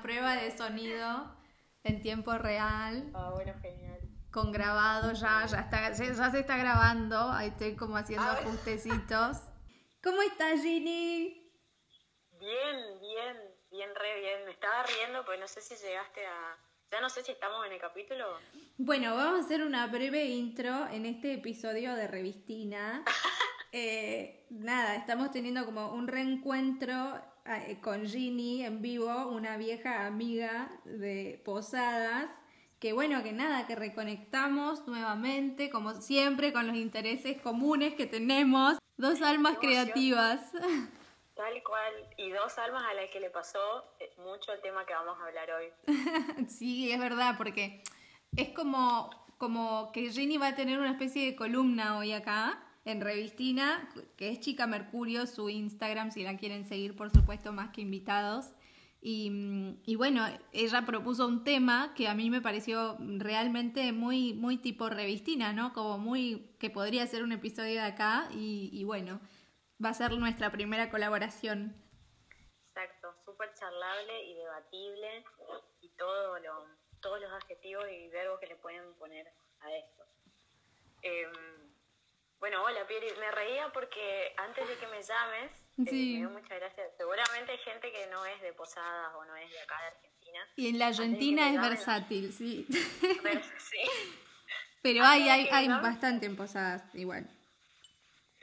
Una prueba de sonido en tiempo real. Ah, bueno, genial. Con grabado ya, ya, está, ya se está grabando. Ahí estoy como haciendo Ah. ajustecitos. ¿Cómo estás, Ginny? Bien, bien, bien, re bien. Me estaba riendo, pero no sé si llegaste a... Ya no sé si estamos en el capítulo. Bueno, vamos a hacer una breve intro en este episodio de Revistina. Eh, nada, estamos teniendo como un reencuentro con Ginny en vivo, una vieja amiga de Posadas. Que bueno, que nada, que reconectamos nuevamente, como siempre, con los intereses comunes que tenemos. Dos almas creativas. Tal cual. Y dos almas a las que le pasó eh, mucho el tema que vamos a hablar hoy. Sí, es verdad, porque es como, como que Ginny va a tener una especie de columna hoy acá en Revistina, que es Chica Mercurio, su Instagram, si la quieren seguir, por supuesto, más que invitados. Y, bueno, ella propuso un tema que a mí me pareció realmente muy, muy tipo revistina, ¿no? Como muy que podría ser un episodio de acá y, bueno, va a ser nuestra primera colaboración. Exacto, súper charlable y debatible y todos los adjetivos y verbos que le pueden poner a esto. Em, bueno, hola Pieri, me reía porque antes de que me llames, eh, Sí. me dio muchas gracias. Seguramente hay gente que no es de Posadas o no es de acá de Argentina. Y en la Argentina es versátil, sí. pero sí. Pero hay, hay, hay bastante en posadas igual.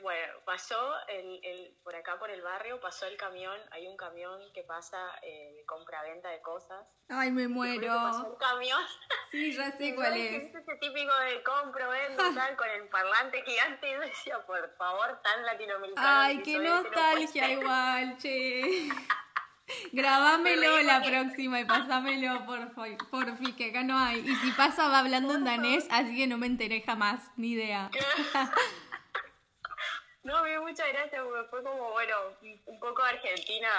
Bueno, pasó el, el, por acá por el barrio, pasó el camión, hay un camión que pasa eh, de compra-venta de cosas. Ay, me que pasó muero. un camión Sí, ya sé cuál ¿sabes qué es. Ese típico de compro, vendo, tal, con el parlante gigante. Y yo decía, por favor, tan latinoamericano. Ay, qué este no nostalgia ser. igual, che. Grabámelo la próxima y pasámelo por porfi, que acá no hay. Y si pasa va hablando en danés, así que no me enteré jamás, ni idea. No, dio muchas gracias porque fue como, bueno, un poco argentina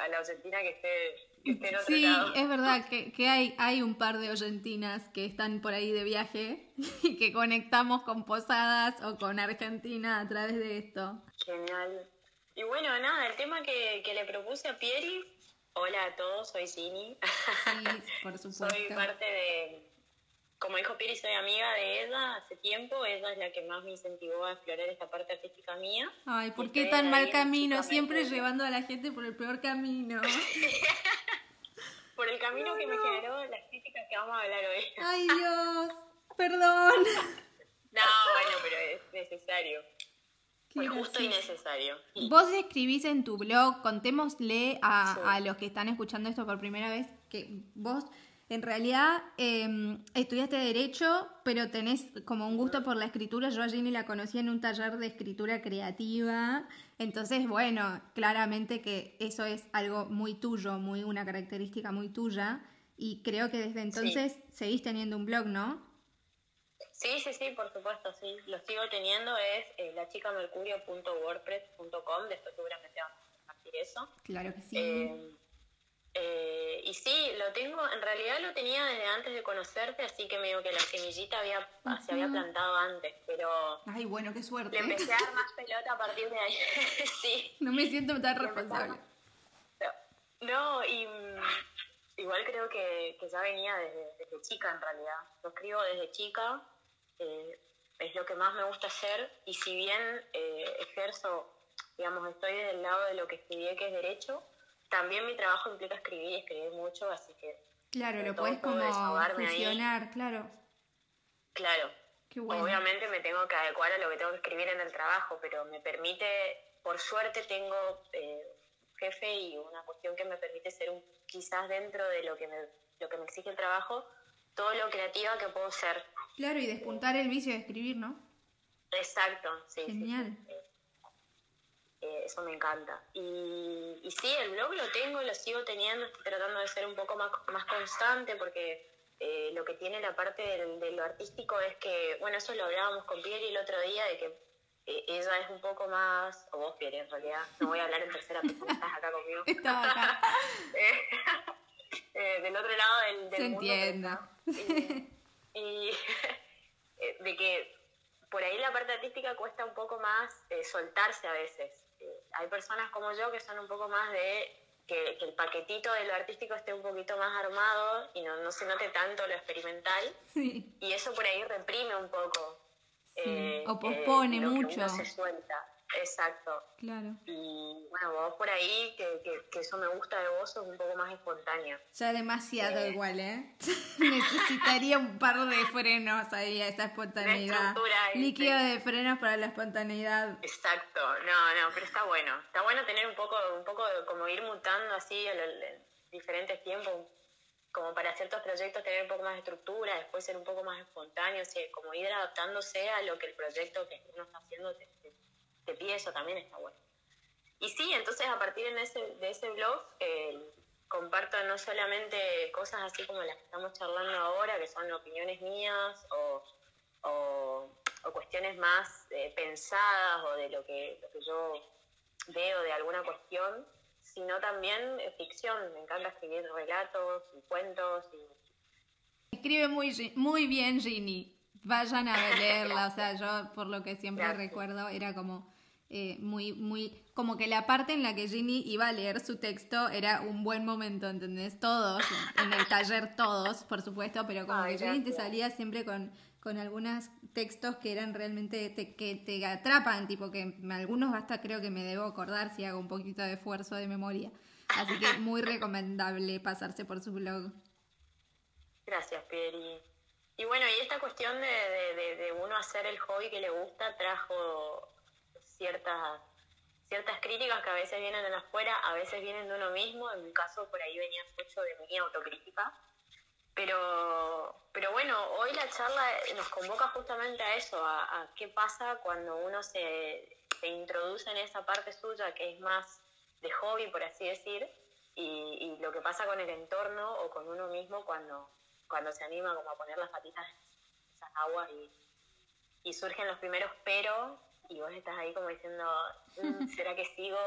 a, la argentina que esté, Sí, lado. es verdad que, que hay, hay un par de oyentinas que están por ahí de viaje y que conectamos con Posadas o con Argentina a través de esto. Genial. Y bueno, nada, el tema que, que le propuse a Pieri. Hola a todos, soy Cini. Sí, por soy supuesto. parte de. Como dijo Pieri, soy amiga de ella hace tiempo. Ella es la que más me incentivó a explorar esta parte artística mía. Ay, ¿por qué tan mal camino? Siempre llevando a la gente por el peor camino. Por el camino No, que me generó las críticas que vamos a hablar hoy. Ay, Dios. Perdón. No, bueno, pero es necesario. Fue justo y necesario. Vos escribís en tu blog, contémosle a, Sí. a los que están escuchando esto por primera vez que vos en realidad eh, estudiaste Derecho, pero tenés como un gusto por la escritura. Yo a Ginny la conocí en un taller de escritura creativa. Entonces, bueno, claramente que eso es algo muy tuyo, muy una característica muy tuya. Y creo que desde entonces seguís teniendo un blog, ¿no? Sí, sí, sí, por supuesto, sí. Lo sigo teniendo, es eh, lachicamercurio.wordpress.com, después seguramente vamos a compartir eso. Claro que sí. Eh, eh, y sí, lo tengo, en realidad lo tenía desde antes de conocerte, así que me digo que la semillita había, se había plantado antes, pero Ay, bueno, qué suerte. le empecé a dar más pelota a partir de ahí. sí. No me siento tan Le responsable. No, y mm, igual creo que, que ya venía desde, desde chica en realidad. Lo escribo desde chica, eh, es lo que más me gusta hacer y si bien eh, ejerzo, digamos, estoy del lado de lo que estudié que es derecho, también mi trabajo implica escribir y escribir mucho, así que Claro, lo puedes como desahogarme ahí. fusionar, claro. claro, Qué bueno. Obviamente me tengo que adecuar a lo que tengo que escribir en el trabajo, pero me permite, por suerte tengo eh, jefe y una cuestión que me permite ser un, quizás dentro de lo que me, lo que me exige el trabajo, todo lo creativa que puedo ser. Claro, y despuntar el vicio de escribir, ¿no? Exacto, sí. sí, Genial. sí, eh, eh, eso me encanta. Y, y sí, el blog lo tengo, lo sigo teniendo, estoy tratando de ser un poco más, más constante porque eh, lo que tiene la parte de lo artístico es que, bueno, eso lo hablábamos con Pieri el otro día, de que eh, ella es un poco más, o vos Pieri en realidad, no voy a hablar en tercera persona, estás acá conmigo. Acá. Eh, del otro lado del, del Se mundo. entiende. Y, y, de que por ahí la parte artística cuesta un poco más eh, soltarse a veces. Eh, hay personas como yo que son un poco más de que, el paquetito de lo artístico esté un poquito más armado y no, no se note tanto lo experimental. Sí. Y eso por ahí reprime un poco. Eh, o pospone mucho. se suelta. Exacto. Claro. Y bueno, vos por ahí, que, que, eso me gusta de vos, es un poco más espontáneo. Ya demasiado eh. igual, ¿eh? Necesitaría un par de frenos ahí a esa espontaneidad. Líquido de frenos para la espontaneidad. Exacto, no, no, pero está bueno. Está bueno tener un poco, un poco como ir mutando así a los diferentes tiempos como para ciertos proyectos tener un poco más de estructura, después ser un poco más espontáneo, como ir adaptándose a lo que el proyecto que uno está haciendo te, eso también está bueno. Y sí, entonces a partir de ese, de ese blog eh, comparto no solamente cosas así como las que estamos charlando ahora, que son opiniones mías o, o, cuestiones más eh, pensadas o de lo que, lo que yo veo de alguna cuestión, sino también eh, ficción. Me encanta escribir relatos y cuentos. Y... Escribe muy, muy bien Ginny. Vayan a leerla, o sea, yo por lo que siempre recuerdo era como eh, muy, muy, como que la parte en la que Ginny iba a leer su texto era un buen momento, ¿entendés? Todos, en el taller todos, por supuesto, pero como que Ginny te salía siempre con, con algunos textos que eran realmente, que te atrapan, tipo que algunos hasta creo que me debo acordar si hago un poquito de esfuerzo de memoria. Así que muy recomendable pasarse por su blog. Gracias, Pieri. Y bueno, y esta cuestión de, de, de, uno hacer el hobby que le gusta trajo ciertas, ciertas críticas que a veces vienen de afuera, a veces vienen de uno mismo, en mi caso por ahí venía mucho de mi autocrítica. Pero, pero bueno, hoy la charla nos convoca justamente a eso, a, qué pasa cuando uno se, se, introduce en esa parte suya que es más de hobby, por así decir, y, y, lo que pasa con el entorno o con uno mismo cuando, cuando se anima como a poner las patitas en esas aguas y, y surgen los primeros pero y vos estás ahí como diciendo, mm, ¿será que sigo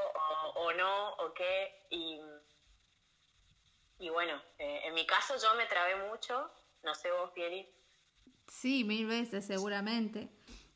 o, no o qué? Y, y bueno, eh, en mi caso yo me trabé mucho, no sé vos, Pieri. Sí, mil veces seguramente.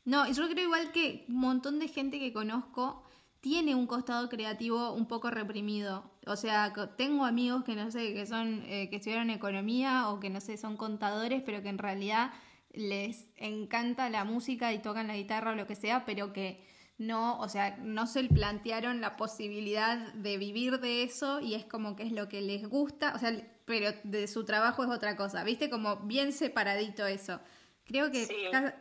No, yo creo igual que un montón de gente que conozco tiene un costado creativo un poco reprimido. O sea, tengo amigos que no sé, que son, eh, que estudiaron economía o que no sé, son contadores, pero que en realidad les encanta la música y tocan la guitarra o lo que sea, pero que no, o sea, no se plantearon la posibilidad de vivir de eso y es como que es lo que les gusta, o sea, pero de su trabajo es otra cosa, ¿viste? Como bien separadito eso. Creo que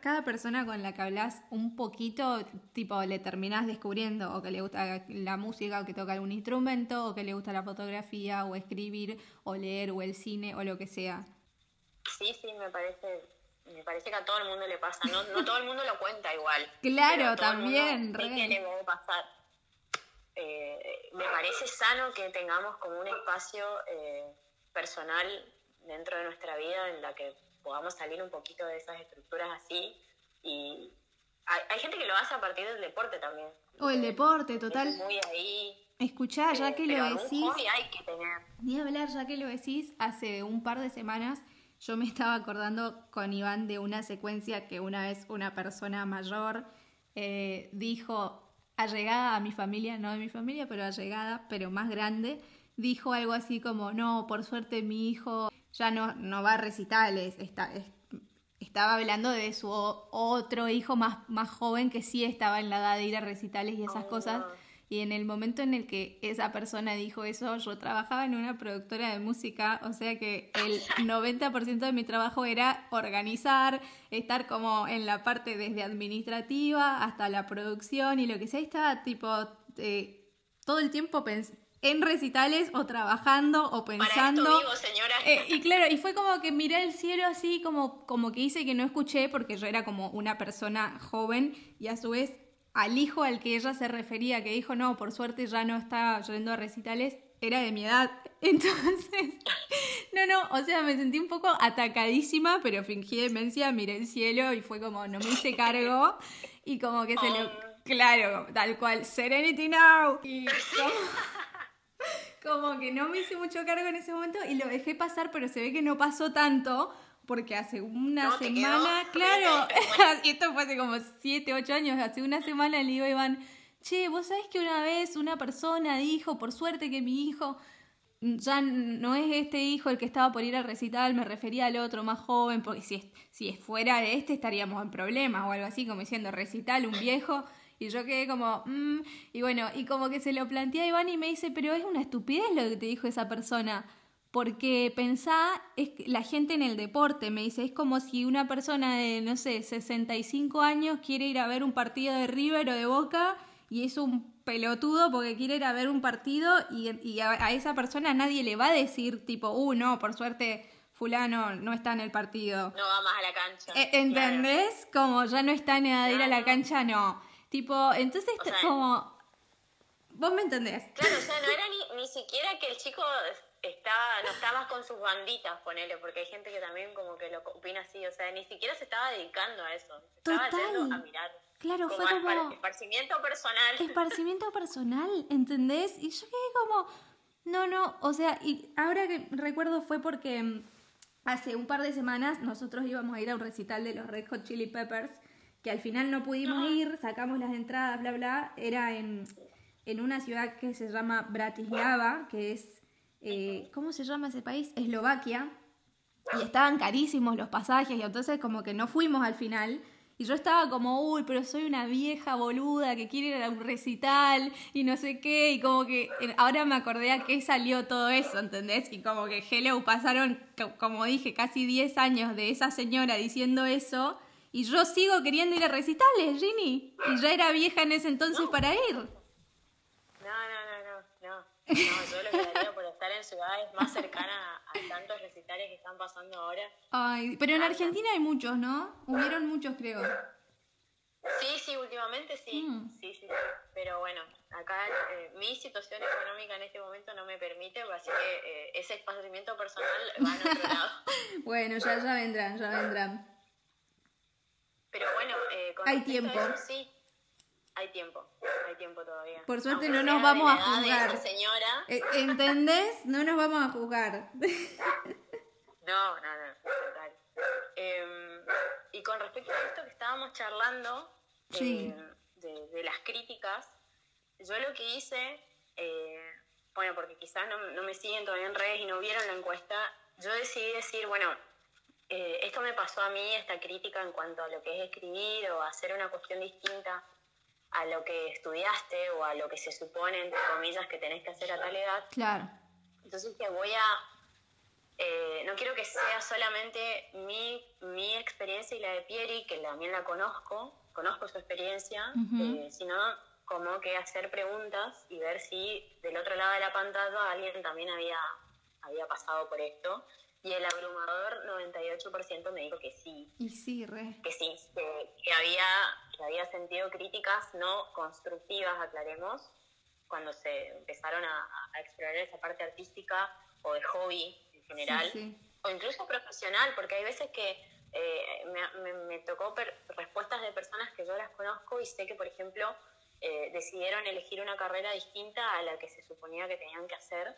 cada, persona con la que hablas un poquito, tipo, le terminás descubriendo o que le gusta la música o que toca algún instrumento o que le gusta la fotografía o escribir o leer o el cine o lo que sea. Sí, sí, me parece me parece que a todo el mundo le pasa, no, no todo el mundo lo cuenta igual. Claro, también. le pasar. Eh, me parece sano que tengamos como un espacio eh, personal dentro de nuestra vida en la que podamos salir un poquito de esas estructuras así y hay, gente que lo hace a partir del deporte también. O el deporte, total. Muy ahí. Escuchá, ya eh, que lo decís. hay que tener. Ni hablar, ya que lo decís, hace un par de semanas yo me estaba acordando con Iván de una secuencia que una vez una persona mayor eh, dijo, allegada a mi familia, no de mi familia, pero allegada, pero más grande, dijo algo así como, no, por suerte mi hijo ya no, no va a recitales, está, estaba hablando de su otro hijo más, más joven que sí estaba en la edad de ir a recitales y esas cosas. Y en el momento en el que esa persona dijo eso, yo trabajaba en una productora de música, o sea que el 90% de mi trabajo era organizar, estar como en la parte desde administrativa hasta la producción y lo que sea, estaba tipo eh, todo el tiempo en recitales o trabajando o pensando. Para esto señora. Eh, y claro, y fue como que miré el cielo así, como, como que hice que no escuché, porque yo era como una persona joven y a su vez al hijo al que ella se refería, que dijo, no, por suerte ya no está yendo a recitales, era de mi edad. Entonces, no, no, o sea, me sentí un poco atacadísima, pero fingí demencia, miré el cielo y fue como, no me hice cargo y como que se lo... Claro, tal cual, Serenity Now. Y como que no me hice mucho cargo en ese momento y lo dejé pasar, pero se ve que no pasó tanto porque hace una semana, claro, esto fue hace como 7, 8 años, hace una semana le digo Iván, che, vos sabés que una vez una persona dijo, por suerte que mi hijo ya no es este hijo el que estaba por ir al recital, me refería al otro más joven, porque si, si fuera de este estaríamos en problemas o algo así, como diciendo recital, un viejo. Y yo quedé como, mm", y bueno, y como que se lo plantea a Iván y me dice, pero es una estupidez lo que te dijo esa persona. Porque pensá, es la gente en el deporte, me dice, es como si una persona de, no sé, 65 años quiere ir a ver un partido de River o de Boca y es un pelotudo porque quiere ir a ver un partido y, a, esa persona nadie le va a decir tipo, uh, no, por suerte fulano no está en el partido. No va más a la cancha. E, ¿Entendés? Como ya no está en edad de ir a la cancha, no. Tipo, entonces como... ¿Vos me entendés? Claro, o sea, no era ni, ni siquiera que el chico estaba, no estaba con sus banditas, ponele, porque hay gente que también como que lo opina así, o sea, ni siquiera se estaba dedicando a eso, se estaba yendo a mirar. Claro, fue como... Esparcimiento personal. Esparcimiento personal, ¿entendés? Y yo quedé como, no, no, o sea, y ahora que recuerdo fue porque mm, hace un par de semanas nosotros íbamos a ir a un recital de los Red Hot Chili Peppers, que al final no pudimos ir, sacamos las entradas, bla, bla, era en, en una ciudad que se llama Bratislava, que es eh, ¿cómo se llama ese país? Eslovaquia, y estaban carísimos los pasajes, y entonces como que no fuimos al final. Y yo estaba como, uy, pero soy una vieja boluda que quiere ir a un recital y no sé qué, y como que ahora me acordé a qué salió todo eso, ¿entendés? Y como que, hello, pasaron, como dije, casi 10 años de esa señora diciendo eso, y yo sigo queriendo ir a recitales, Ginny, y ya era vieja en ese entonces para ir. No, no, no, no, no. No, yo lo que haría por estar en ciudades más cercanas a, tantos recitales que están pasando ahora. Ay, pero en Argentina hay muchos, ¿no? Hubieron muchos, creo. Sí, sí, últimamente sí. Mm. Sí, sí, Pero bueno, acá eh, mi situación económica en este momento no me permite, así que eh, ese esparcimiento personal va a otro lado. bueno, ya, ya vendrán, ya vendrán. Pero bueno, eh, con hay tiempo. sí, hay tiempo, hay tiempo todavía. Por suerte no nos vamos a juzgar. Señora. Eh, ¿Entendés? No nos vamos a juzgar. No, no, no, total. Em, y con respecto a esto que estábamos charlando, eh, de, las críticas, yo lo que hice, eh, bueno, porque quizás no, no, me siguen todavía en redes y no vieron la encuesta, yo decidí decir, bueno, esto me pasó a mí, esta crítica en cuanto a lo que es escribir o hacer una cuestión distinta a lo que estudiaste o a lo que se supone, entre comillas, que tenés que hacer a tal edad. Claro. Entonces te voy a... Eh, no quiero que sea solamente mi, mi experiencia y la de Pieri, que también la conozco, conozco su experiencia, eh, sino como que hacer preguntas y ver si del otro lado de la pantalla alguien también había, había pasado por esto. Y el abrumador 98% me dijo que sí. Y sí, re. Que sí, que, había, que había sentido críticas no constructivas, aclaremos, cuando se empezaron a, explorar esa parte artística o de hobby en general, o incluso profesional, porque hay veces que eh, me, tocó respuestas de personas que yo las conozco y sé que, por ejemplo, eh, decidieron elegir una carrera distinta a la que se suponía que tenían que hacer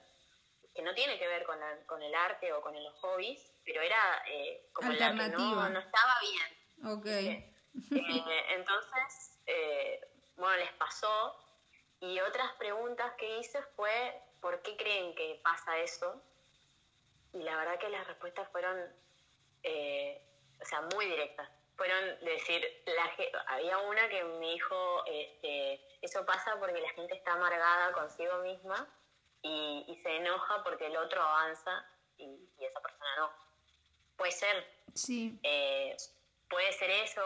que no tiene que ver con, con el arte o con los hobbies, pero era eh, como la que no, no, estaba bien. Ok. Eh, entonces, eh, bueno, les pasó. Y otras preguntas que hice fue, ¿por qué creen que pasa eso? Y la verdad que las respuestas fueron, o sea, muy directas. Fueron decir, la, había una que me dijo, este, eso pasa porque la gente está amargada consigo misma y, se enoja porque el otro avanza y, esa persona no. Puede ser. Sí. Eh, puede ser eso.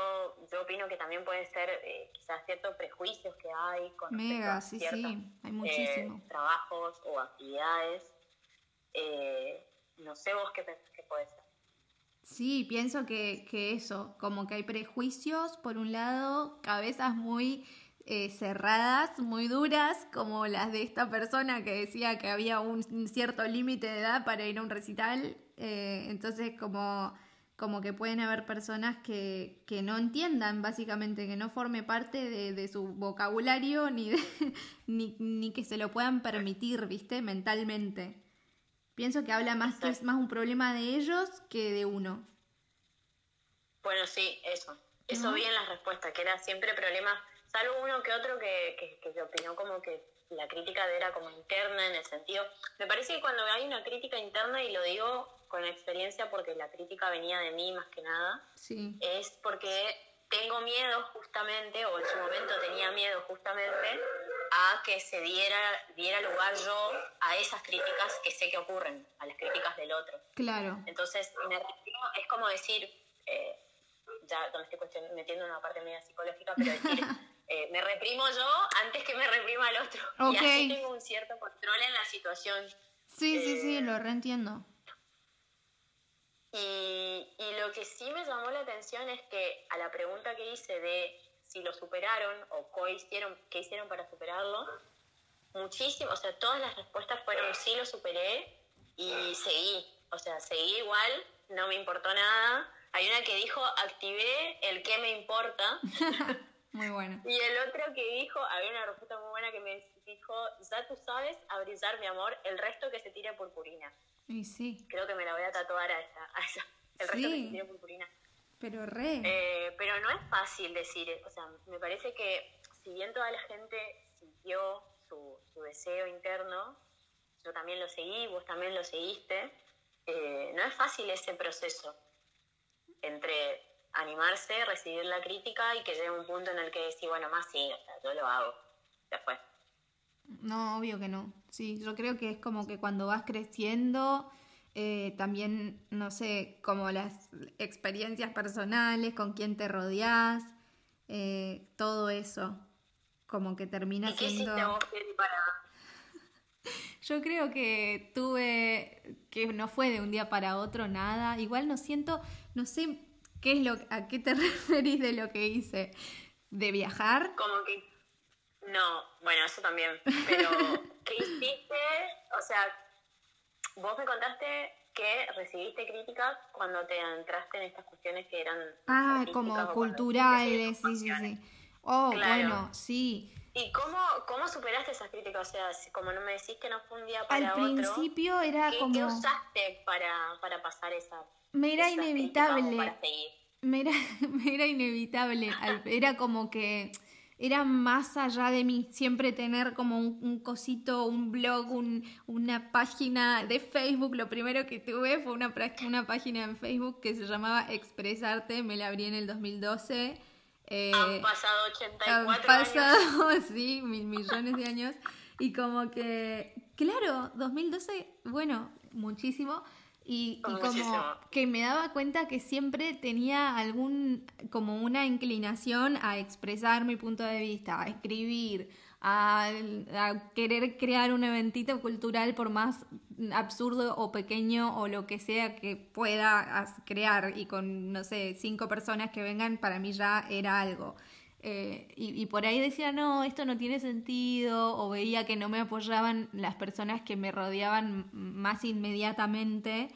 Yo opino que también puede ser eh, quizás ciertos prejuicios que hay con Mega, sí, sí, hay muchísimo. Eh, trabajos o actividades. no sé vos qué pensás que puede ser. Sí, pienso que, que eso, como que hay prejuicios, por un lado, cabezas muy eh, cerradas, muy duras, como las de esta persona que decía que había un cierto límite de edad para ir a un recital. Eh, entonces, como, como que pueden haber personas que, que, no entiendan, básicamente, que no forme parte de, su vocabulario ni, ni, ni, que se lo puedan permitir, ¿viste? Mentalmente. Pienso que habla más que es más un problema de ellos que de uno. Bueno, sí, eso. Eso vi en las respuestas, que era siempre problemas salvo uno que otro que, que, que opinó como que la crítica era como interna en el sentido, me parece que cuando hay una crítica interna, y lo digo con experiencia porque la crítica venía de mí más que nada, sí. es porque tengo miedo justamente, o en su momento tenía miedo justamente, a que se diera, diera lugar yo a esas críticas que sé que ocurren, a las críticas del otro. Claro. Entonces, me es como decir, eh, ya me estoy metiendo en una parte media psicológica, pero decir, eh, me reprimo yo antes que me reprima el otro. Y así tengo un cierto control en la situación. Sí, sí, sí, eh, lo reentiendo. Y, y lo que sí me llamó la atención es que a la pregunta que hice de si lo superaron o qué hicieron, qué hicieron para superarlo, muchísimo, o sea, todas las respuestas fueron sí lo superé y seguí, o sea, seguí igual, no me importó nada. Hay una que dijo, activé el que me importa. muy bueno. Y el otro que dijo, había una respuesta muy buena que me dijo, ya tú sabes a brillar, mi amor, el resto que se tire purpurina. Y sí. Creo que me la voy a tatuar a esa, a esa el resto que se tire purpurina. Pero re. Eh, pero no es fácil decir, o sea, me parece que si bien toda la gente sintió su, su deseo interno, yo también lo seguí, vos también lo seguiste, eh, no es fácil ese proceso entre animarse, recibir la crítica y que llegue un punto en el que decís, bueno, más sí, o sea, yo lo hago, después. No, obvio que no. Sí, yo creo que es como que cuando vas creciendo eh, también, no sé, como las experiencias personales, con quién te rodeas, eh, todo eso, como que termina siendo... para... Yo creo que tuve, que no fue de un día para otro nada, igual no siento, no sé qué es lo, a qué te referís de lo que hice, de viajar. Como que, no, bueno, eso también, pero ¿qué hiciste? O sea, Vos me contaste que recibiste críticas cuando te entraste en estas cuestiones que eran... Ah, como culturales, sí, sí, sí. Oh, bueno, sí. ¿Y cómo, cómo superaste esas críticas? O sea, como no me decís que no fue un día para Al principio era como... ¿Qué usaste para, para pasar esa... Me era inevitable. Me era, me era inevitable. Era como que era más allá de mí, siempre tener como un, cosito, un blog, una página de Facebook. Lo primero que tuve fue una, una página en Facebook que se llamaba Expresarte, me la abrí en el 2012. Eh, han pasado 84 han pasado, sí, mil millones de años. Y como que, claro, 2012, bueno, muchísimo. Y, como que me daba cuenta que siempre tenía algún, como una inclinación a expresar mi punto de vista, a escribir, a, querer crear un eventito cultural por más absurdo o pequeño o lo que sea que pueda crear y con, no sé, cinco personas que vengan, para mí ya era algo. Eh, y, y, por ahí decía, no, esto no tiene sentido, o veía que no me apoyaban las personas que me rodeaban más inmediatamente.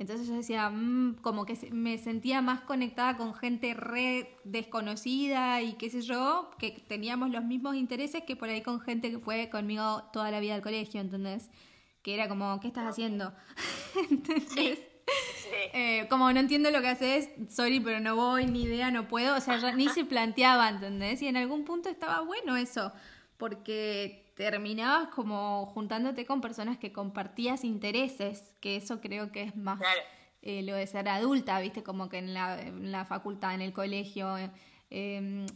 Entonces yo decía, mm", como que me sentía más conectada con gente re desconocida y qué sé yo, que teníamos los mismos intereses que por ahí con gente que fue conmigo toda la vida al colegio, ¿entendés? Que era como, ¿qué estás haciendo? Entonces... Eh, como no entiendo lo que haces, sorry, pero no voy, ni idea, no puedo. O sea, ni se planteaba, ¿entendés? Y en algún punto estaba bueno eso, porque terminabas como juntándote con personas que compartías intereses, que eso creo que es más eh, lo de ser adulta, ¿viste? Como que en la, facultad, en el colegio, em,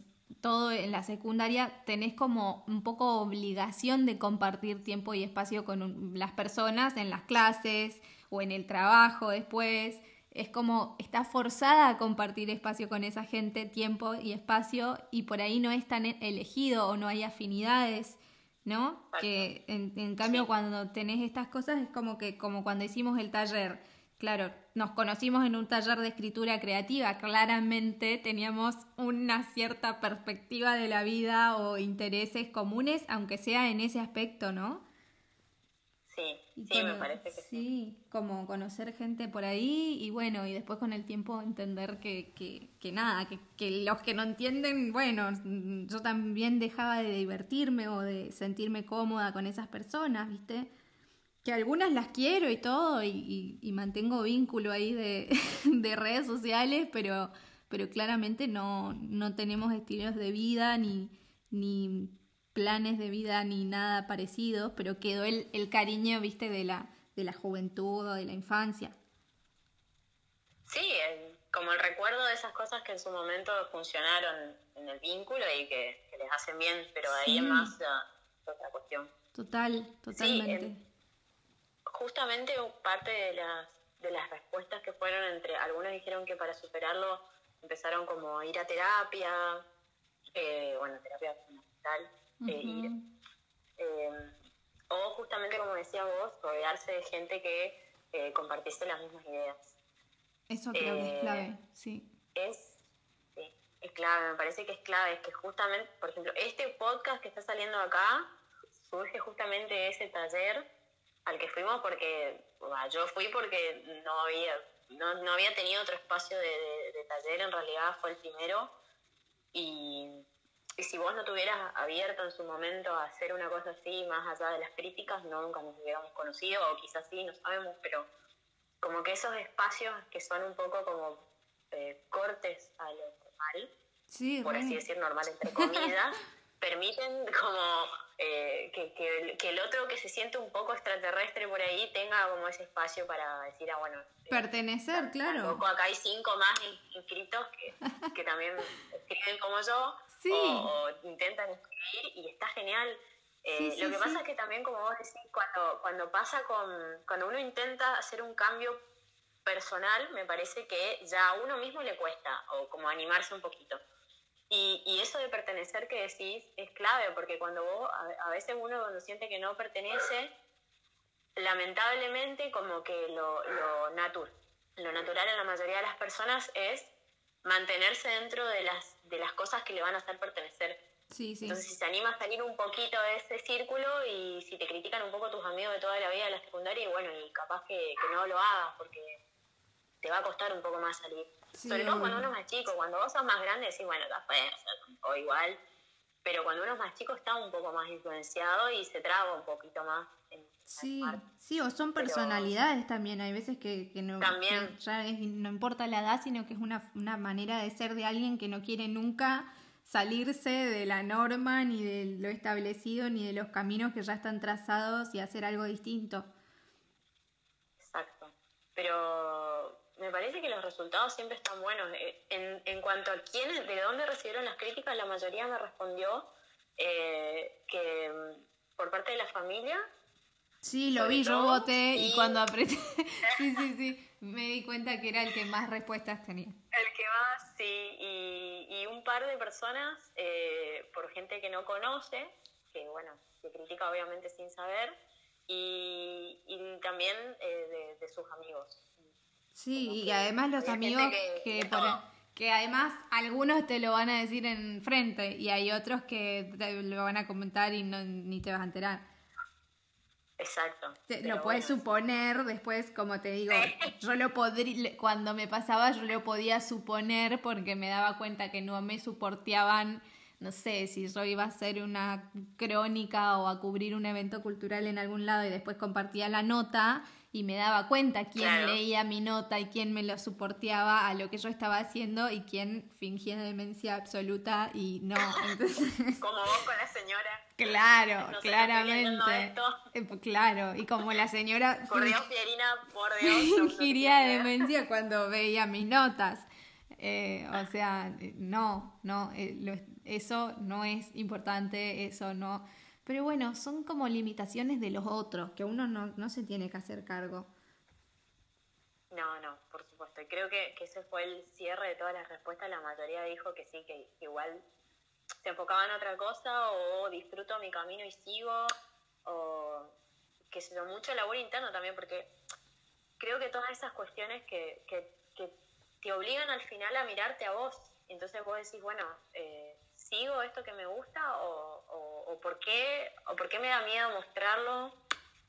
todo en la secundaria, tenés como un poco obligación de compartir tiempo y espacio con las personas en las clases o en el trabajo después. Es como está forzada a compartir espacio con esa gente, tiempo y espacio, y por ahí no es tan elegido o no hay afinidades, ¿no? Que en, en cambio cuando tenés estas cosas es como que, como cuando hicimos el taller, claro, nos conocimos en un taller de escritura creativa, claramente teníamos una cierta perspectiva de la vida o intereses comunes, aunque sea en ese aspecto, ¿no? Sí, sí, me parece que sí. Sí, como conocer gente por ahí y bueno, y después con el tiempo entender que, que, que nada, que, que, los que no entienden, bueno, yo también dejaba de divertirme o de sentirme cómoda con esas personas, ¿viste? Que algunas las quiero y todo y, y, mantengo vínculo ahí de, de redes sociales, pero, pero claramente no, no tenemos estilos de vida ni ni planes de vida ni nada parecido, pero quedó el, el cariño, viste, de la, de la juventud o de la infancia. Sí, como el recuerdo de esas cosas que en su momento funcionaron en el vínculo y que, les hacen bien, pero ahí es más otra cuestión. Total, totalmente. justamente parte de las, de las respuestas que fueron entre, algunos dijeron que para superarlo empezaron como a ir a terapia, eh, bueno, terapia fundamental, eh, ir, eh, o justamente como decía vos, rodearse de gente que eh, compartiese las mismas ideas. Eso creo que es clave, sí. Es, sí, es clave, me parece que es clave, es que justamente, por ejemplo, este podcast que está saliendo acá surge justamente de ese taller al que fuimos porque, yo fui porque no había, no, no había tenido otro espacio de, taller, en realidad fue el primero. Y, y, si vos no tuvieras abierto en su momento a hacer una cosa así, más allá de las críticas, no, nunca nos hubiéramos conocido, o quizás sí, no sabemos, pero como que esos espacios que son un poco como eh, cortes a lo normal, por así decir normal entre comillas, permiten como eh, que, que, el otro que se siente un poco extraterrestre por ahí tenga como ese espacio para decir, ah, bueno. Eh, Pertenecer, claro. acá hay cinco más inscritos que, que también escriben como yo o, intentan escribir y está genial. Eh, lo que pasa es que también, como vos decís, cuando, cuando pasa con, cuando uno intenta hacer un cambio personal, me parece que ya a uno mismo le cuesta, o como animarse un poquito. Y, y, eso de pertenecer que decís es clave, porque cuando vos, a, veces uno cuando siente que no pertenece, lamentablemente como que lo, lo, lo natural en la mayoría de las personas es mantenerse dentro de las, de las cosas que le van a hacer pertenecer. Sí, sí. Entonces, si se anima a salir un poquito de ese círculo y si te critican un poco tus amigos de toda la vida de la secundaria, y bueno, y capaz que, que no lo hagas porque te va a costar un poco más salir. Sobre todo cuando uno es más chico, cuando vos sos más grande decís, bueno, ya fue, o igual, pero cuando uno es más chico está un poco más influenciado y se traba un poquito más. En sí, sí, o son personalidades también, hay veces que, que no, también. ya no importa la edad, sino que es una, una manera de ser de alguien que no quiere nunca salirse de la norma, ni de lo establecido, ni de los caminos que ya están trazados y hacer algo distinto. Exacto. Pero me parece que los resultados siempre están buenos. Eh, en, en cuanto a quién, de dónde recibieron las críticas, la mayoría me respondió eh, que mm, por parte de la familia. Sí, lo vi, yo voté y... cuando apreté, sí, sí, sí, me di cuenta que era el que más respuestas tenía. El que más, sí, y, y un par de personas, eh, por gente que no conoce, que bueno, se critica obviamente sin saber, y, y también de, de sus amigos. Sí, y además los amigos que, que, además algunos te lo van a decir en frente y hay otros que te lo van a comentar y no, ni te vas a enterar. Exacto. lo puedes suponer después, como te digo, yo lo podría, cuando me pasaba yo lo podía suponer porque me daba cuenta que no me soporteaban, no sé, si yo iba a hacer una crónica o a cubrir un evento cultural en algún lado y después compartía la nota, y me daba cuenta quién leía mi nota y quién me lo soporteaba a lo que yo estaba haciendo y quién fingía demencia absoluta y no. como vos con la señora. Claro, claramente. Eh, pues, claro, y como la señora... Por Dios, Pierina, por Dios. Fingiría demencia cuando veía mis notas. Eh, o sea, no, no, eh, eso no es importante, eso no pero bueno, son como limitaciones de los otros, que uno no, se tiene que hacer cargo. No, no, por supuesto. Creo que, ese fue el cierre de todas las respuestas. La mayoría dijo que sí, que igual se enfocaba en otra cosa o disfruto mi camino y sigo o que se mucho labor interno también porque creo que todas esas cuestiones que, que, que, te obligan al final a mirarte a vos. Entonces vos decís, bueno, eh, ¿sigo esto que me gusta o, por, qué, o por qué me da miedo mostrarlo,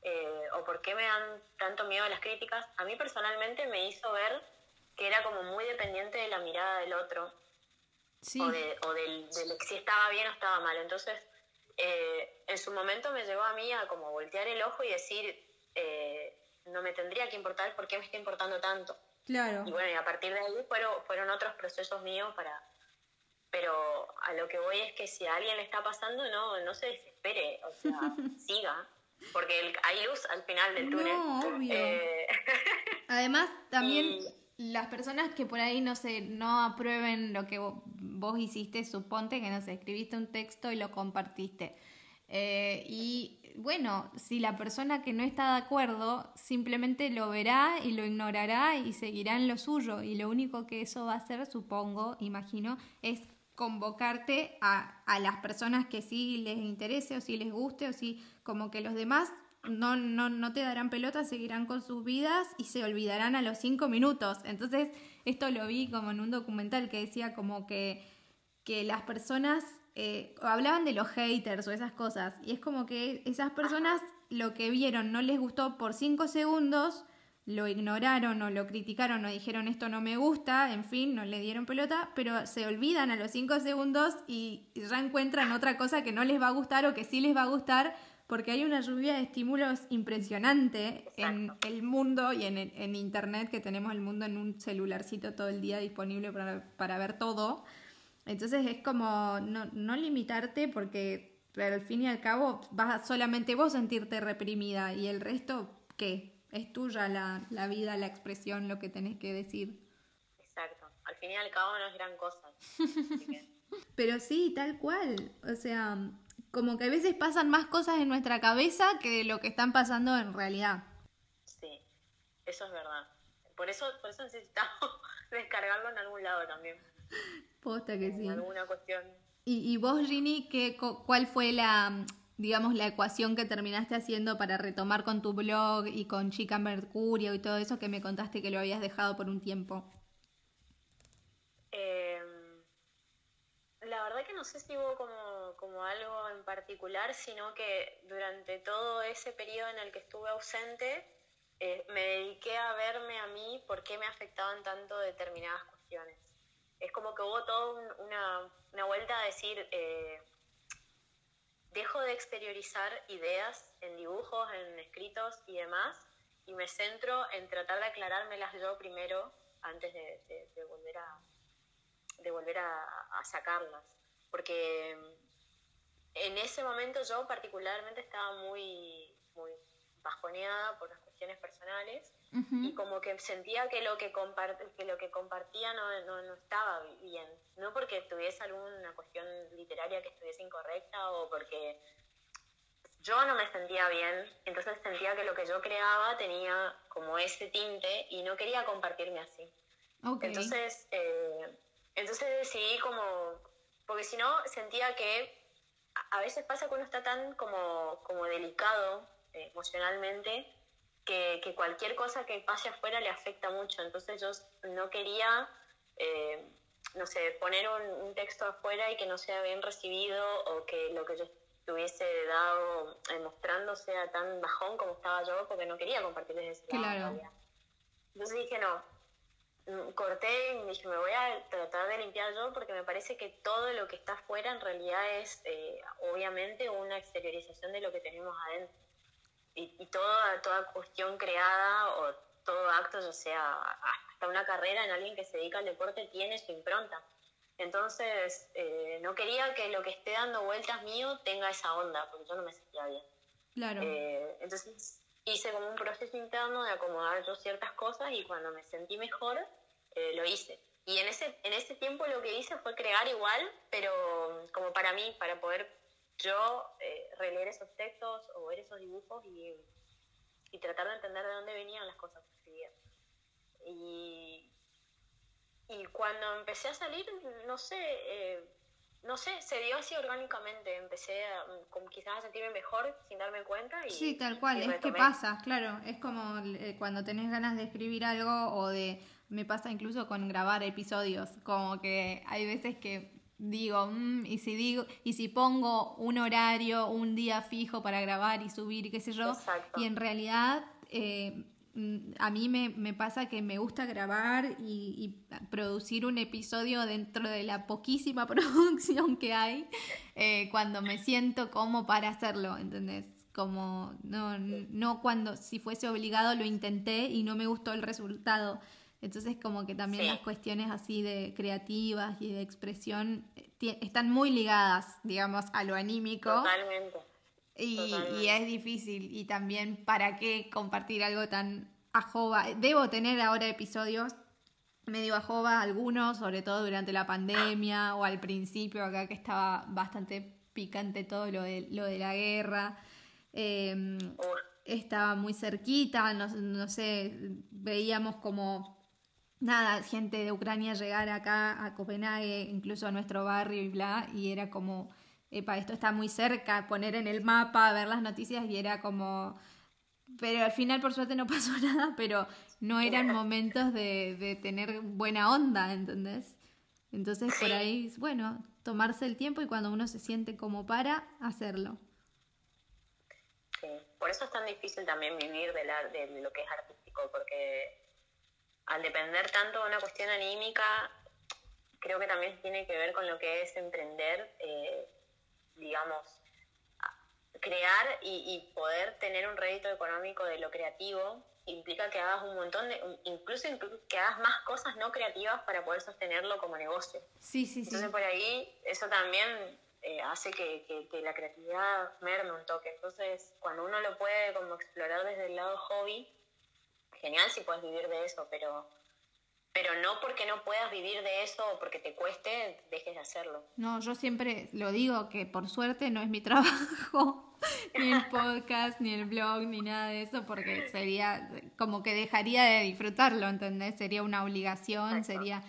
eh, o por qué me dan tanto miedo las críticas, a mí personalmente me hizo ver que era como muy dependiente de la mirada del otro, o, de, o del, si estaba bien o estaba mal. Entonces, eh, en su momento me llevó a mí a como voltear el ojo y decir, eh, no me tendría que importar por qué me está importando tanto. Claro. Y bueno, y a partir de ahí fueron, fueron otros procesos míos para, pero a lo que voy es que si a alguien le está pasando, no, no se desespere, o sea, siga, porque hay luz al final del túnel. No, obvio. Eh, Además, también las personas que por ahí no sé, no aprueben lo que vo- vos hiciste, suponte que no sé, escribiste un texto y lo compartiste. Eh, y bueno, si la persona que no está de acuerdo simplemente lo verá y lo ignorará y seguirá en lo suyo. Y lo único que eso va a hacer, supongo, imagino, es convocarte a, a las personas que sí les interese o sí les guste o sí, como que los demás no, no, no te darán pelota, seguirán con sus vidas y se olvidarán a los cinco minutos. Entonces, esto lo vi como en un documental que decía como que, que las personas eh, hablaban de los haters o esas cosas. Y es como que esas personas lo que vieron no les gustó por cinco segundos, lo ignoraron o lo criticaron o dijeron esto no me gusta, en fin, no le dieron pelota, pero se olvidan a los cinco segundos y ya encuentran otra cosa que no les va a gustar o que sí les va a gustar porque hay una lluvia de estímulos impresionante en el mundo y en, el- en internet, que tenemos el mundo en un celularcito todo el día disponible para, para ver todo. Entonces es como no, no limitarte porque pero al fin y al cabo vas a solamente vos sentirte reprimida y el resto, ¿qué? Es tuya la, la vida, la expresión, lo que tenés que decir. Exacto. Al fin y al cabo no es gran cosa. Que, Pero sí, tal cual. O sea, como que a veces pasan más cosas en nuestra cabeza que de lo que están pasando en realidad. sí, eso es verdad. Por eso, por eso necesitamos descargarlo en algún lado también. Posta que sí. En alguna cuestión. ¿Y, y vos, Rini, qué, cuál fue la, digamos, la ecuación que terminaste haciendo para retomar con tu blog y con Chica Mercurio y todo eso que me contaste que lo habías dejado por un tiempo? Eh, la verdad que no sé si hubo como, como algo en particular, sino que durante todo ese periodo en el que estuve ausente, eh, me dediqué a verme a mí por qué me afectaban tanto determinadas cuestiones. Es como que hubo toda un- una, una vuelta a decir, eh, dejo de exteriorizar ideas en dibujos, en escritos y demás, y me centro en tratar de aclarármelas yo primero antes de, volver a, volver a, sacarlas. Porque en ese momento yo particularmente estaba muy, muy bajoneada por las cuestiones personales Ujú. y como que sentía que lo que, que lo que compartía no, no, no estaba bien. No porque tuviese alguna cuestión literaria que estuviese incorrecta o porque yo no me sentía bien, entonces sentía que lo que yo creaba tenía como ese tinte y no quería compartirme así. Ok. Entonces, eh, entonces decidí como, porque si no sentía que a- a veces pasa que uno está tan como, como delicado eh, emocionalmente que, que cualquier cosa que pase afuera le afecta mucho. Entonces yo no quería, eh, no sé, poner un, un texto afuera y que no sea bien recibido o que lo que yo tuviese dado eh, mostrando sea tan bajón como estaba yo, porque no quería compartir ese Claro. Entonces dije, no, Mm, corté y dije, me voy a tratar de limpiar yo porque me parece que todo lo que está afuera en realidad es eh, obviamente una exteriorización de lo que tenemos adentro. Y, y toda, toda cuestión creada o todo acto, ya sea hasta una carrera en alguien que se dedica al deporte, tiene su impronta. Entonces, eh, no quería que lo que esté dando vueltas mío tenga esa onda, porque yo no me sentía bien. Claro. Eh, entonces hice como un proceso interno de acomodar yo ciertas cosas y cuando me sentí mejor eh, lo hice. Y en ese, en ese tiempo lo que hice fue crear igual, pero como para mí, para poder yo eh, releer esos textos o ver esos dibujos y, y tratar de entender de dónde venían las cosas que escribía. Y, y cuando empecé a salir, no sé, eh, no sé, se dio así orgánicamente. Empecé a, como quizás a sentirme mejor sin darme cuenta. Y, Sí, tal cual, y es que pasa, claro, es como eh, cuando tenés ganas de escribir algo o de, me pasa incluso con grabar episodios, como que hay veces que digo, "Mm, y si digo, y si pongo un horario, un día fijo para grabar y subir, qué sé yo, Exacto. y en realidad eh, mm, a mí me, me pasa que me gusta grabar y, y producir un episodio dentro de la poquísima producción que hay eh, cuando me siento como para hacerlo, ¿entendés? Como no, no cuando si fuese obligado lo intenté y no me gustó el resultado. Entonces como que también las cuestiones así de creativas y de expresión eh, están muy ligadas, digamos, a lo anímico. Totalmente. Y, y, es difícil. Y también, ¿para qué compartir algo tan ajoba? Debo tener ahora episodios medio ajoba, algunos, sobre todo durante la pandemia o al principio, acá que estaba bastante picante todo lo de, lo de la guerra. Em, estaba muy cerquita, no, no sé, veíamos como nada, gente de Ucrania llegar acá a Copenhague, incluso a nuestro barrio y bla, y era como, epa, esto está muy cerca, poner en el mapa, ver las noticias y era como, pero al final por suerte no pasó nada, pero no eran momentos de, de tener buena onda, ¿entendés? Entonces por ahí, bueno, tomarse el tiempo y cuando uno se siente como para, hacerlo. Sí, por eso es tan difícil también vivir de, la, de lo que es artístico, porque al depender tanto de una cuestión anímica, creo que también tiene que ver con lo que es emprender, eh, digamos, crear y, poder tener un rédito económico de lo creativo implica que hagas un montón de, incluso que hagas más cosas no creativas para poder sostenerlo como negocio. Sí, sí, sí. Entonces por ahí eso también eh, hace que, que, la creatividad merme un toque. Entonces cuando uno lo puede como explorar desde el lado hobby, genial si puedes vivir de eso, pero, pero no porque no puedas vivir de eso o porque te cueste, dejes de hacerlo. No, yo siempre lo digo que por suerte no es mi trabajo, ni el podcast, ni el blog, ni nada de eso, porque sería como que dejaría de disfrutarlo, ¿entendés? Sería una obligación, sería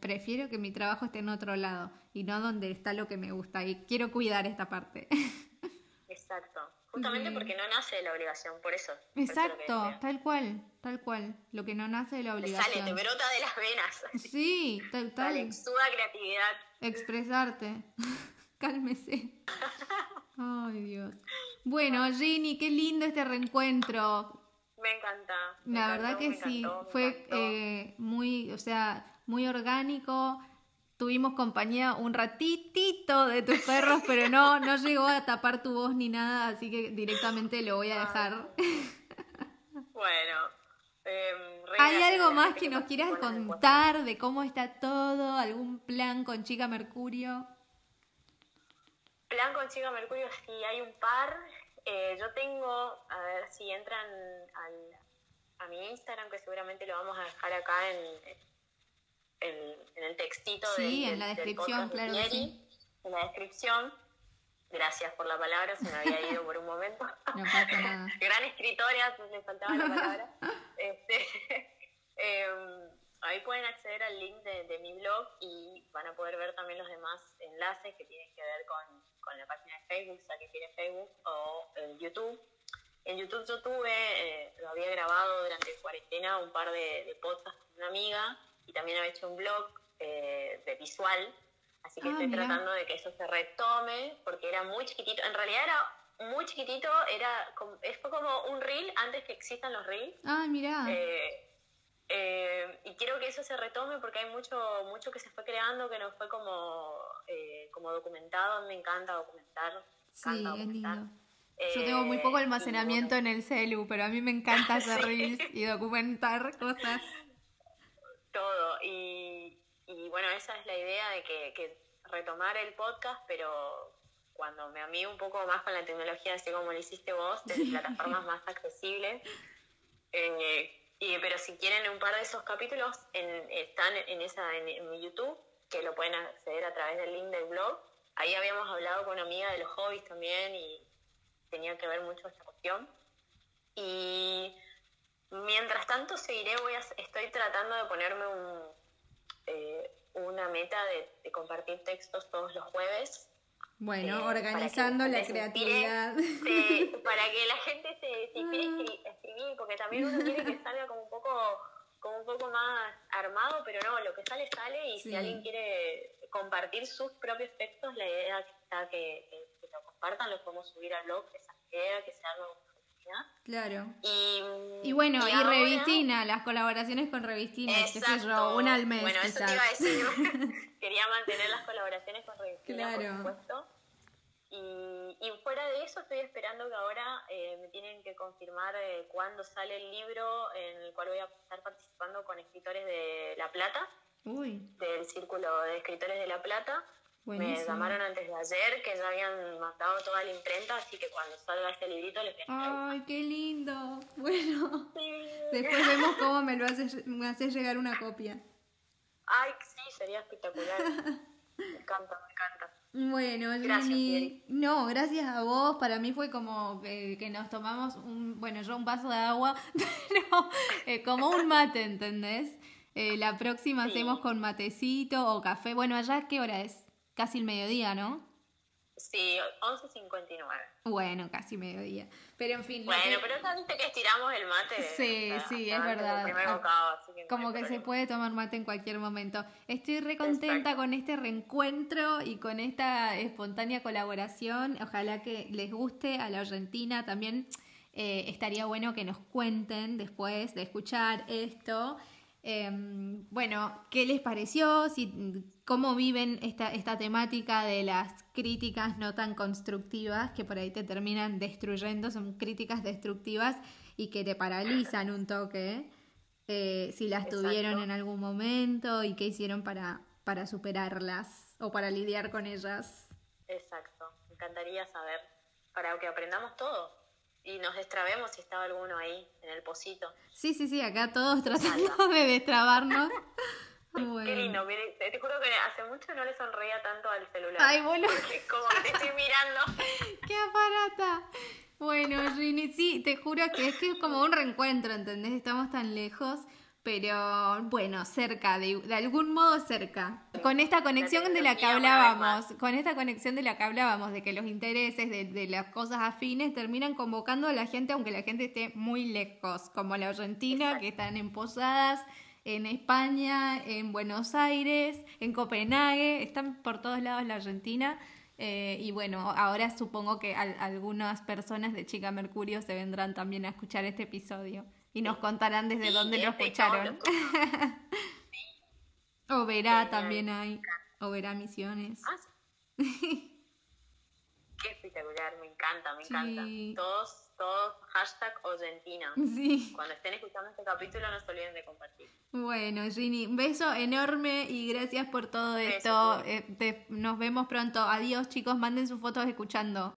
prefiero que mi trabajo esté en otro lado y no donde está lo que me gusta y quiero cuidar esta parte. Exacto. Justamente porque no nace de la obligación, por eso. Exacto, tal cual, tal cual. Lo que no nace de la obligación. Te sale, te brota de las venas. Sí, tal, tal. exuda creatividad. Expresarte. Cálmese. Ay, Dios. Bueno, Ginny, qué lindo este reencuentro. Me encanta. la verdad que sí, fue eh, muy, o sea, muy orgánico tuvimos compañía un ratitito de tus perros, pero no, no llegó a tapar tu voz ni nada, así que directamente lo voy a dejar. Bueno. Em, ¿Hay algo más que nos quieras contar de cómo está todo? ¿Algún plan con Chica Mercurio? Plan con Chica Mercurio, sí, hay un par. Eh, yo tengo, a ver si entran al, a mi Instagram, que seguramente lo vamos a dejar acá en, en, el textito sí, en la descripción, claro. En la descripción. Gracias por la palabra, se me había ido por un momento. No pasa nada. Gran escritora, me faltaba la palabra. este, em, ahí pueden acceder al link de, mi blog y van a poder ver también los demás enlaces que tienen que ver con, con la página de Facebook, si alguien tiene Facebook, o el YouTube. En YouTube yo tuve, eh, lo había grabado durante cuarentena, un par de, de podcasts con una amiga y también había hecho un blog eh, de visual, así que ah, estoy tratando de que eso se retome, porque era muy chiquitito, en realidad era muy chiquitito, era como, fue como un reel antes que existan los reels. Ah, mira. Eh, eh, y quiero que eso se retome porque hay mucho mucho que se fue creando que no fue como, como documentado, me encanta documentar. sí, es lindo. Yo tengo muy poco almacenamiento en el celu, pero a mí me encanta hacer reels y documentar cosas todo. Y, bueno, esa es la idea de que, retomar el podcast, pero cuando me amigo un poco más con la tecnología, así como lo hiciste vos, desde plataformas más accesibles. Eh, y, pero si quieren un par de esos capítulos, están en, esa, en, mi YouTube, que lo pueden acceder a través del link del blog. Ahí habíamos hablado con una amiga de los hobbies también y tenía que ver mucho esta cuestión. Y Mientras tanto, seguiré, voy a, estoy tratando de ponerme un, eh, una meta de, compartir textos todos los jueves. Bueno, eh, organizando la creatividad. para que la gente se, se inspire a escribir, porque también uno quiere que salga como un poco como un poco más armado, pero no, lo que sale sale y si alguien quiere compartir sus propios textos, la idea está que, que, lo compartan, lo podemos subir al blog, que se que sea algo Claro. Y, bueno, y, Revistina, las colaboraciones con Revistina, qué sé yo, una al mes. Bueno, eso te iba a decir. Quería mantener las colaboraciones con Revistina, claro. por supuesto. Y, y, fuera de eso estoy esperando que ahora eh, me tienen que confirmar eh, cuándo sale el libro en el cual voy a estar participando con escritores de La Plata, Uy, del Círculo de Escritores de La Plata. Me llamaron antes de ayer que ya habían mandado toda la imprenta, así que cuando salga ese librito les voy a Ay, qué lindo. Bueno, Sí. después vemos cómo me lo haces, me haces llegar una copia. Ay, sí, sería espectacular. Me encanta, me encanta. Bueno, Gracias, Jenny. No, gracias a vos. Para mí fue como que, que nos tomamos un, bueno, yo un vaso de agua, pero eh, como un mate, ¿entendés? Eh, la próxima Sí. hacemos con matecito o café. Bueno, allá qué hora es? Casi el mediodía, ¿no? Sí, 11.59. Bueno, casi mediodía. Pero en fin, Bueno, que- pero ya viste que estiramos el mate. Sí, sí, es verdad. Ah, bocado, así que no Como que se puede tomar mate en cualquier momento. Estoy re contenta Exacto. con este reencuentro y con esta espontánea colaboración. Ojalá que les guste a la Argentina. También eh, estaría bueno que nos cuenten después de escuchar esto. eh, bueno, ¿qué les pareció? Si, ¿Cómo viven esta, esta temática de las críticas no tan constructivas que por ahí te terminan destruyendo? Son críticas destructivas y que te paralizan un toque. Eh, si las Exacto. tuvieron en algún momento y qué hicieron para, para superarlas o para lidiar con ellas. Exacto, me encantaría saber, para que aprendamos todo y nos destrabemos si estaba alguno ahí en el pocito. Sí, sí, sí, acá todos tratando de destrabarnos. Bueno. Qué lindo, te, te juro que hace mucho no le sonreía tanto al celular. Ay, boludo. Como que te estoy mirando. ¡Qué aparata! Bueno, Rini, sí, te juro que es que es como un reencuentro, ¿entendés? Estamos tan lejos, pero bueno, cerca, de, de algún modo cerca. Con esta conexión de la que hablábamos, con esta conexión de la que hablábamos, de que los intereses de, de las cosas afines terminan convocando a la gente, aunque la gente esté muy lejos, como la Argentina, que están en Posadas, en España, en Buenos Aires, en Copenhague, están por todos lados la Argentina. Eh, y bueno, ahora supongo que al- algunas personas de Chica Mercurio se vendrán también a escuchar este episodio y nos contarán desde Sí, dónde lo escucharon. ¿cómo lo O verá también hay, o verá misiones. Ah, sí. Qué espectacular, me encanta, me Sí. encanta. Todos, todos, hashtag Oyentina. Sí. Cuando estén escuchando este capítulo no se olviden de compartir. Bueno, Ginny, un beso enorme y gracias por todo Beso, esto. Eh, te- nos vemos pronto. Adiós, chicos. Manden sus fotos escuchando.